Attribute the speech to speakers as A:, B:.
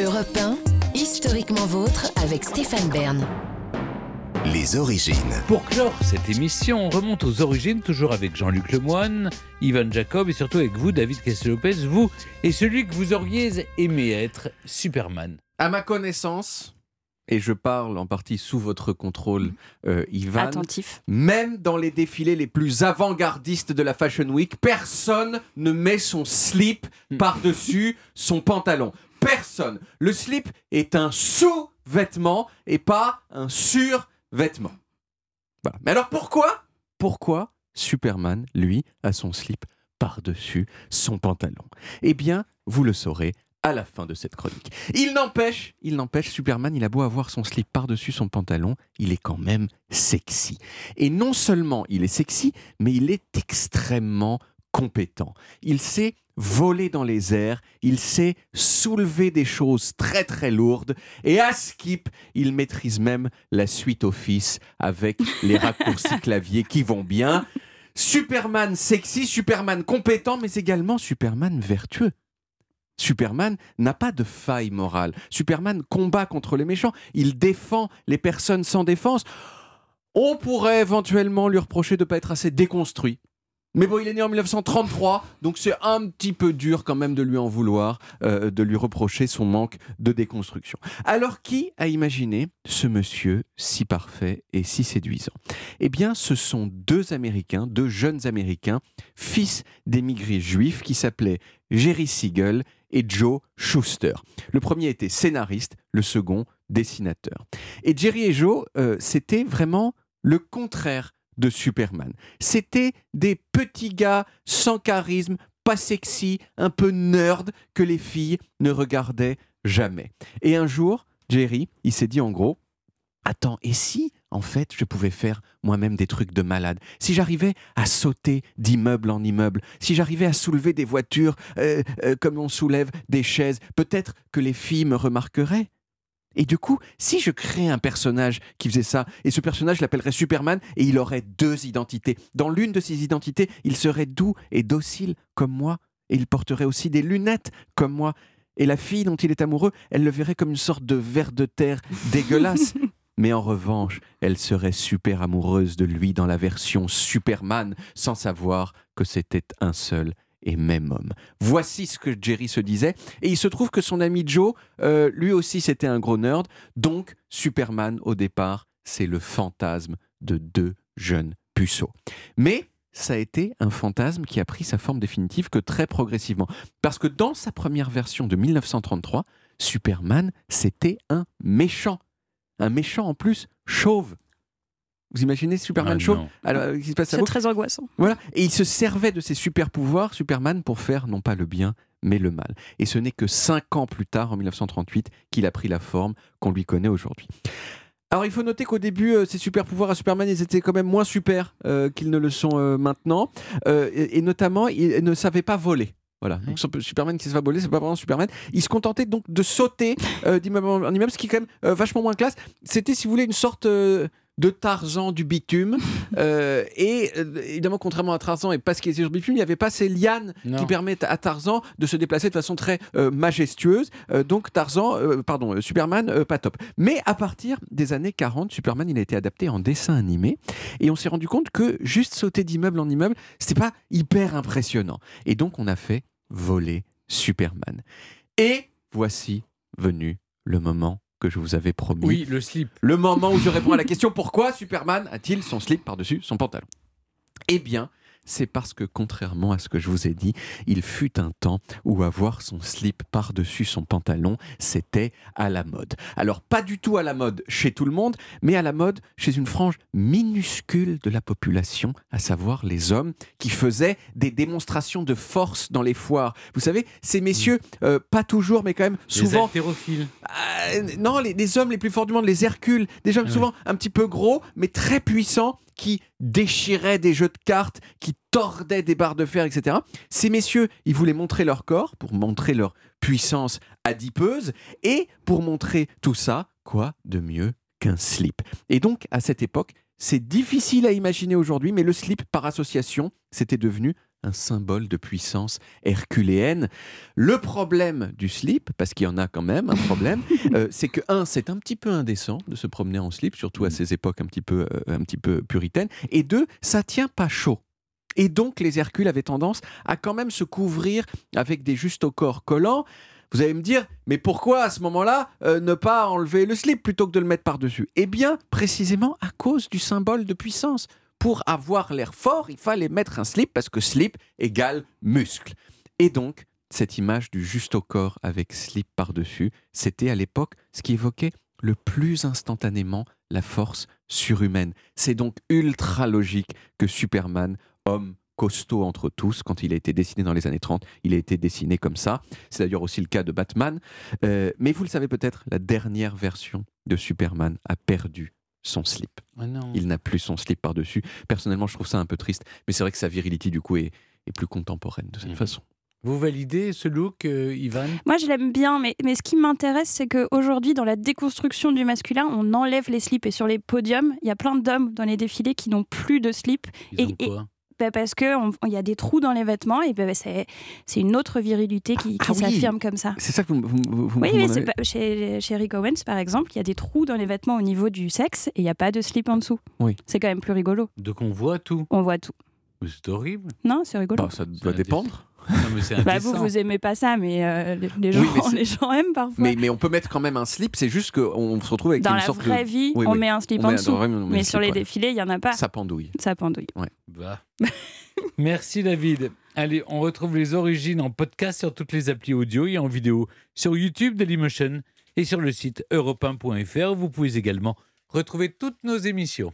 A: Europe 1, historiquement vôtre avec Stéphane Bern.
B: Les origines.
C: Pour clore cette émission, on remonte aux origines, toujours avec Jean-Luc Lemoine, Ivan Jacob et surtout avec vous, David Castel-Lopez, vous et celui que vous auriez aimé être, Superman.
D: À ma connaissance, et je parle en partie sous votre contrôle, euh, Ivan,
E: Attentif.
D: même dans les défilés les plus avant-gardistes de la Fashion Week, personne ne met son slip par-dessus son pantalon. Personne. Le slip est un sous-vêtement et pas un sur-vêtement. Voilà. Mais alors pourquoi? Pourquoi Superman, lui, a son slip par-dessus son pantalon? Eh bien, vous le saurez à la fin de cette chronique. Il n'empêche, il n'empêche, Superman, il a beau avoir son slip par-dessus son pantalon, il est quand même sexy. Et non seulement il est sexy, mais il est extrêmement compétent. Il sait voler dans les airs, il sait soulever des choses très très lourdes, et à Skip, il maîtrise même la suite Office avec les raccourcis clavier qui vont bien. Superman sexy, Superman compétent, mais également Superman vertueux. Superman n'a pas de faille morale. Superman combat contre les méchants. Il défend les personnes sans défense. On pourrait éventuellement lui reprocher de ne pas être assez déconstruit. Mais bon, il est né en 1933, donc c'est un petit peu dur quand même de lui en vouloir, euh, de lui reprocher son manque de déconstruction. Alors qui a imaginé ce monsieur si parfait et si séduisant? Eh bien, ce sont deux Américains, deux jeunes Américains, fils d'émigrés juifs qui s'appelaient Jerry Siegel et Joe Schuster. Le premier était scénariste, le second dessinateur. Et Jerry et Joe, euh, c'était vraiment le contraire de Superman. C'était des petits gars sans charisme, pas sexy, un peu nerd que les filles ne regardaient jamais. Et un jour, Jerry, il s'est dit en gros, attends, et si en fait je pouvais faire moi-même des trucs de malade? Si j'arrivais à sauter d'immeuble en immeuble, si j'arrivais à soulever des voitures euh, euh, comme on soulève des chaises, peut-être que les filles me remarqueraient? Et du coup, si je créais un personnage qui faisait ça, et ce personnage l'appellerait Superman, et il aurait deux identités. Dans l'une de ces identités, il serait doux et docile comme moi, et il porterait aussi des lunettes comme moi. Et la fille dont il est amoureux, elle le verrait comme une sorte de ver de terre dégueulasse. Mais en revanche, elle serait super amoureuse de lui dans la version Superman, sans savoir que c'était un seul et même homme. Voici ce que Jerry se disait. Et il se trouve que son ami Joe, euh, lui aussi, c'était un gros nerd. Donc, Superman, au départ, c'est le fantasme de deux jeunes puceaux. Mais ça a été un fantasme qui a pris sa forme définitive que très progressivement. Parce que dans sa première version de 1933, Superman, c'était un méchant. Un méchant en plus chauve. Vous imaginez Superman
C: Ah.
D: Alors, qu'est-ce qui se passe
E: C'est très angoissant.
D: voilà. Et il se servait de ses super pouvoirs, Superman, pour faire non pas le bien, mais le mal. Et ce n'est que cinq ans plus tard, en 1938, qu'il a pris la forme qu'on lui connaît aujourd'hui. Alors il faut noter qu'au début, euh, ces super pouvoirs à Superman, ils étaient quand même moins super euh, qu'ils ne le sont euh, maintenant. Euh, et, et notamment, il ne savait pas voler. Voilà. Donc Superman qui se va voler, c'est pas vraiment Superman. Il se contentait donc de sauter euh, d'immeuble en en immeuble, ce qui est quand même euh, vachement moins classe. C'était, si vous voulez, une sorte euh, de Tarzan du bitume. Euh, et euh, évidemment, contrairement à Tarzan et parce qu'il était sur le bitume, il n'y avait pas ces lianes
C: Non.
D: qui permettent à Tarzan de se déplacer de façon très euh, majestueuse. Donc Tarzan, pardon, Superman, pas top. Mais à partir des années 40, Superman, il a été adapté en dessin animé. Et on s'est rendu compte que juste sauter d'immeuble en immeuble, c'était pas hyper impressionnant. Et donc on a fait voler Superman. Et voici venu le moment que je vous avais promis.
C: Oui, le slip.
D: Le moment où je réponds à la question pourquoi Superman a-t-il son slip par-dessus son pantalon? Eh bien, c'est parce que contrairement à ce que je vous ai dit, il fut un temps où avoir son slip par-dessus son pantalon, c'était à la mode. Alors pas du tout à la mode chez tout le monde, mais à la mode chez une frange minuscule de la population, à savoir les hommes qui faisaient des démonstrations de force dans les foires. Vous savez, ces messieurs, euh, pas toujours, mais quand même
C: Les
D: souvent
C: haltérophiles.
D: euh, non, les, les hommes les plus forts du monde, les Hercules, des hommes
C: Ah
D: souvent un petit peu gros, mais très puissants, qui déchiraient des jeux de cartes, qui tordaient des barres de fer, etc. Ces messieurs, ils voulaient montrer leur corps pour montrer leur puissance adipeuse et pour montrer tout ça, quoi de mieux qu'un slip Et donc, à cette époque, c'est difficile à imaginer aujourd'hui, mais le slip par association, c'était devenu un symbole de puissance herculéenne. Le problème du slip, parce qu'il y en a quand même un problème, euh, c'est que, un, c'est un petit peu indécent de se promener en slip, surtout à ces époques un petit peu, euh, un petit peu puritaines, et deux, ça tient pas chaud. Et donc, les Hercules avaient tendance à quand même se couvrir avec des justes au corps collants. Vous allez me dire, mais pourquoi à ce moment-là euh, ne pas enlever le slip plutôt que de le mettre par-dessus? Eh bien, précisément à cause du symbole de puissance. Pour avoir l'air fort, il fallait mettre un slip parce que slip égale muscle. Et donc, cette image du juste au corps avec slip par-dessus, c'était à l'époque ce qui évoquait le plus instantanément la force surhumaine. C'est donc ultra logique que Superman, homme costaud entre tous, quand il a été dessiné dans les années 30, il a été dessiné comme ça. C'est d'ailleurs aussi le cas de Batman. Euh, mais vous le savez peut-être, la dernière version de Superman a perdu son slip.
C: Ah non.
D: Il n'a plus son slip par-dessus. Personnellement, je trouve ça un peu triste, mais c'est vrai que sa virilité, du coup, est, est plus contemporaine de cette
C: Mhm.
D: façon.
C: Vous validez ce look, euh, Ivan?
E: Moi, je l'aime bien, mais, mais ce qui m'intéresse, c'est qu'aujourd'hui, dans la déconstruction du masculin, on enlève les slips. Et sur les podiums, il y a plein d'hommes dans les défilés qui n'ont plus de slip
C: Ils
E: Et-
C: ont
E: et-
C: quoi?
E: Bah, parce qu'il y a des trous dans les vêtements et bah, c'est c'est une autre virilité qui, qui
D: Ah oui.
E: s'affirme comme ça.
D: C'est ça que vous, vous, vous- vous
E: Oui,
D: avez-
E: pas- chez, chez Rick Owens, par exemple, il y a des trous dans les vêtements au niveau du sexe et il n'y a pas de slip en dessous.
D: Oui.
E: C'est quand même plus rigolo.
C: Donc on voit tout.
E: On voit tout.
C: Mais C'est horrible.
E: Non, c'est rigolo.
D: Bah, ça doit dépendre.
C: Non, mais c'est
E: Bah, vous, vous aimez pas ça, mais euh, les, les
D: Oui,
E: gens,
D: mais
E: les gens aiment parfois.
D: Mais, mais on peut mettre quand même un slip, c'est juste qu'on se retrouve avec
E: Dans
D: une
E: la
D: sorte
E: vraie
D: de...
E: vie,
D: Oui,
E: on
D: oui.
E: met un slip
D: on
E: en dessous.
D: on
E: Mais sur
D: slip,
E: les
D: ouais.
E: défilés, il n'y en a pas.
D: Ça pendouille.
E: Ça pendouille.
C: Bah. Merci David. Allez, on retrouve les origines en podcast sur toutes les applis audio et en vidéo sur YouTube Dailymotion et sur le site europe1.fr. Vous pouvez également retrouver toutes nos émissions.